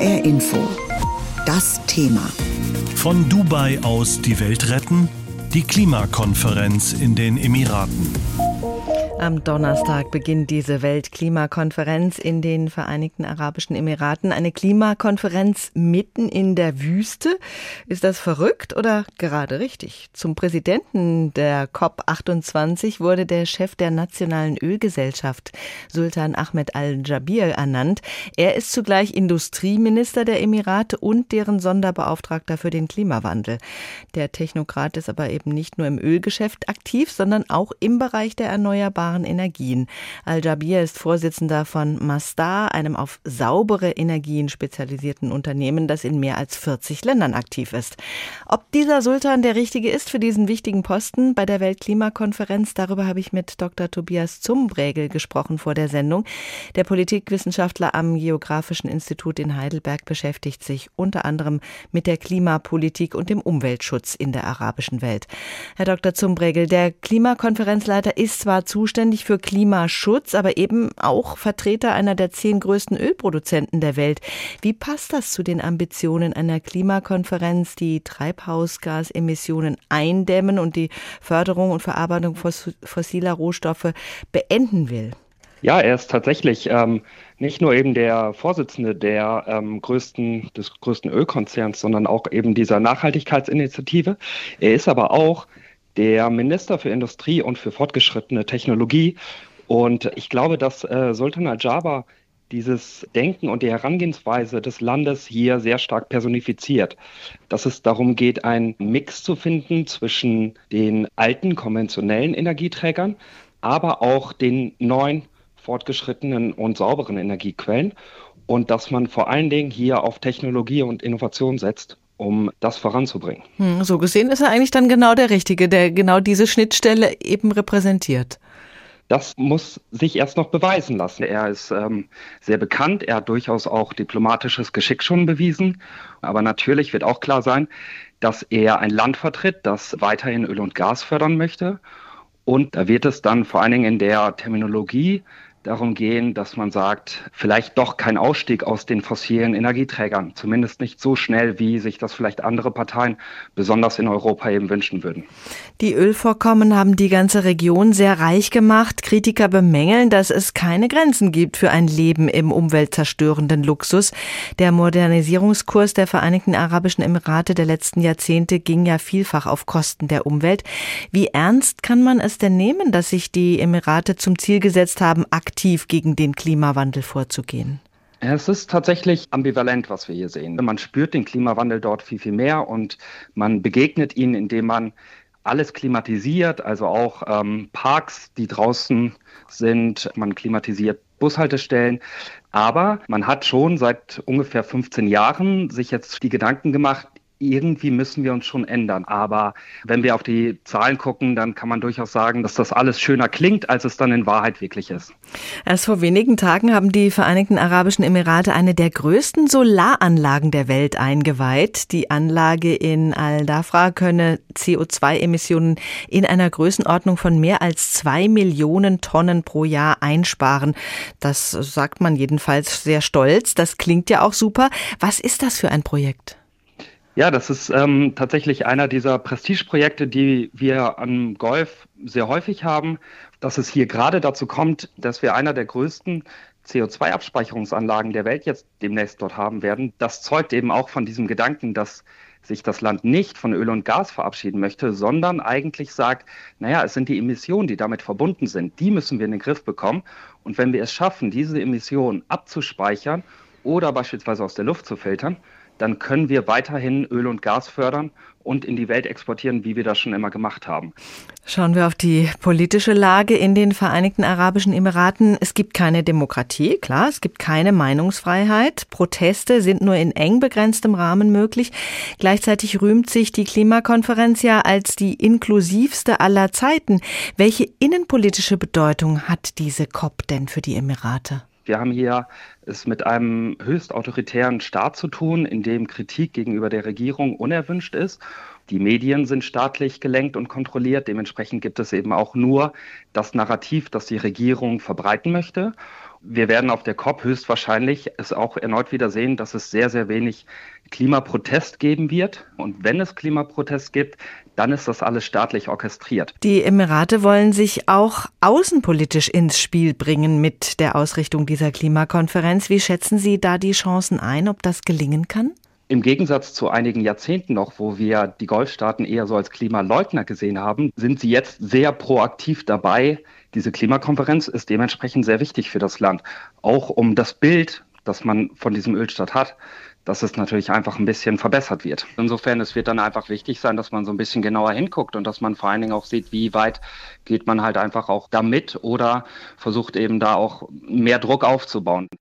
HR Info. Das Thema. Von Dubai aus die Welt retten? Die Klimakonferenz in den Emiraten. Am Donnerstag beginnt diese Weltklimakonferenz in den Vereinigten Arabischen Emiraten. Eine Klimakonferenz mitten in der Wüste. Ist das verrückt oder gerade richtig? Zum Präsidenten der COP28 wurde der Chef der Nationalen Ölgesellschaft, Sultan Ahmed Al-Jabir, ernannt. Er ist zugleich Industrieminister der Emirate und deren Sonderbeauftragter für den Klimawandel. Der Technokrat ist aber eben nicht nur im Ölgeschäft aktiv, sondern auch im Bereich der erneuerbaren erneuerbaren Energien. Al-Jabir ist Vorsitzender von Masdar, einem auf saubere Energien spezialisierten Unternehmen, das in mehr als 40 Ländern aktiv ist. Ob dieser Sultan der richtige ist für diesen wichtigen Posten bei der Weltklimakonferenz, darüber habe ich mit Dr. Tobias Zumbregel gesprochen vor der Sendung. Der Politikwissenschaftler am Geografischen Institut in Heidelberg beschäftigt sich unter anderem mit der Klimapolitik und dem Umweltschutz in der arabischen Welt. Herr Dr. Zumbregel, der Klimakonferenzleiter ist zwar zuständig, zuständig für Klimaschutz, aber eben auch Vertreter einer der zehn größten Ölproduzenten der Welt. Wie passt das zu den Ambitionen einer Klimakonferenz, die Treibhausgasemissionen eindämmen und die Förderung und Verarbeitung fossiler Rohstoffe beenden will? Ja, er ist tatsächlich ähm, nicht nur eben der Vorsitzende der ähm, größten, des größten Ölkonzerns, sondern auch eben dieser Nachhaltigkeitsinitiative. Er ist aber auch der Minister für Industrie und für fortgeschrittene Technologie. Und ich glaube, dass äh, Sultan Al-Jaber dieses Denken und die Herangehensweise des Landes hier sehr stark personifiziert. Dass es darum geht, einen Mix zu finden zwischen den alten konventionellen Energieträgern, aber auch den neuen, fortgeschrittenen und sauberen Energiequellen. Und dass man vor allen Dingen hier auf Technologie und Innovation setzt um das voranzubringen. Hm, so gesehen ist er eigentlich dann genau der Richtige, der genau diese Schnittstelle eben repräsentiert. Das muss sich erst noch beweisen lassen. Er ist ähm, sehr bekannt, er hat durchaus auch diplomatisches Geschick schon bewiesen. Aber natürlich wird auch klar sein, dass er ein Land vertritt, das weiterhin Öl und Gas fördern möchte. Und da wird es dann vor allen Dingen in der Terminologie darum gehen, dass man sagt, vielleicht doch kein Ausstieg aus den fossilen Energieträgern, zumindest nicht so schnell, wie sich das vielleicht andere Parteien, besonders in Europa, eben wünschen würden. Die Ölvorkommen haben die ganze Region sehr reich gemacht. Kritiker bemängeln, dass es keine Grenzen gibt für ein Leben im umweltzerstörenden Luxus. Der Modernisierungskurs der Vereinigten Arabischen Emirate der letzten Jahrzehnte ging ja vielfach auf Kosten der Umwelt. Wie ernst kann man es denn nehmen, dass sich die Emirate zum Ziel gesetzt haben, gegen den Klimawandel vorzugehen? Es ist tatsächlich ambivalent, was wir hier sehen. Man spürt den Klimawandel dort viel, viel mehr und man begegnet ihn, indem man alles klimatisiert, also auch ähm, Parks, die draußen sind. Man klimatisiert Bushaltestellen. Aber man hat schon seit ungefähr 15 Jahren sich jetzt die Gedanken gemacht, irgendwie müssen wir uns schon ändern. Aber wenn wir auf die Zahlen gucken, dann kann man durchaus sagen, dass das alles schöner klingt, als es dann in Wahrheit wirklich ist. Erst vor wenigen Tagen haben die Vereinigten Arabischen Emirate eine der größten Solaranlagen der Welt eingeweiht. Die Anlage in Al-Dafra könne CO2-Emissionen in einer Größenordnung von mehr als zwei Millionen Tonnen pro Jahr einsparen. Das sagt man jedenfalls sehr stolz. Das klingt ja auch super. Was ist das für ein Projekt? Ja, das ist ähm, tatsächlich einer dieser Prestigeprojekte, die wir am Golf sehr häufig haben, dass es hier gerade dazu kommt, dass wir einer der größten CO2-Abspeicherungsanlagen der Welt jetzt demnächst dort haben werden. Das zeugt eben auch von diesem Gedanken, dass sich das Land nicht von Öl und Gas verabschieden möchte, sondern eigentlich sagt, naja, es sind die Emissionen, die damit verbunden sind, die müssen wir in den Griff bekommen. Und wenn wir es schaffen, diese Emissionen abzuspeichern oder beispielsweise aus der Luft zu filtern, dann können wir weiterhin Öl und Gas fördern und in die Welt exportieren, wie wir das schon immer gemacht haben. Schauen wir auf die politische Lage in den Vereinigten Arabischen Emiraten. Es gibt keine Demokratie, klar, es gibt keine Meinungsfreiheit. Proteste sind nur in eng begrenztem Rahmen möglich. Gleichzeitig rühmt sich die Klimakonferenz ja als die inklusivste aller Zeiten. Welche innenpolitische Bedeutung hat diese COP denn für die Emirate? Wir haben hier es mit einem höchst autoritären Staat zu tun, in dem Kritik gegenüber der Regierung unerwünscht ist. Die Medien sind staatlich gelenkt und kontrolliert. Dementsprechend gibt es eben auch nur das Narrativ, das die Regierung verbreiten möchte. Wir werden auf der COP höchstwahrscheinlich es auch erneut wieder sehen, dass es sehr, sehr wenig Klimaprotest geben wird. Und wenn es Klimaprotest gibt, dann ist das alles staatlich orchestriert. Die Emirate wollen sich auch außenpolitisch ins Spiel bringen mit der Ausrichtung dieser Klimakonferenz. Wie schätzen Sie da die Chancen ein, ob das gelingen kann? Im Gegensatz zu einigen Jahrzehnten noch, wo wir die Golfstaaten eher so als Klimaleugner gesehen haben, sind sie jetzt sehr proaktiv dabei, diese Klimakonferenz ist dementsprechend sehr wichtig für das Land, auch um das Bild, das man von diesem Ölstaat hat, dass es natürlich einfach ein bisschen verbessert wird. Insofern, es wird dann einfach wichtig sein, dass man so ein bisschen genauer hinguckt und dass man vor allen Dingen auch sieht, wie weit geht man halt einfach auch damit oder versucht eben da auch mehr Druck aufzubauen.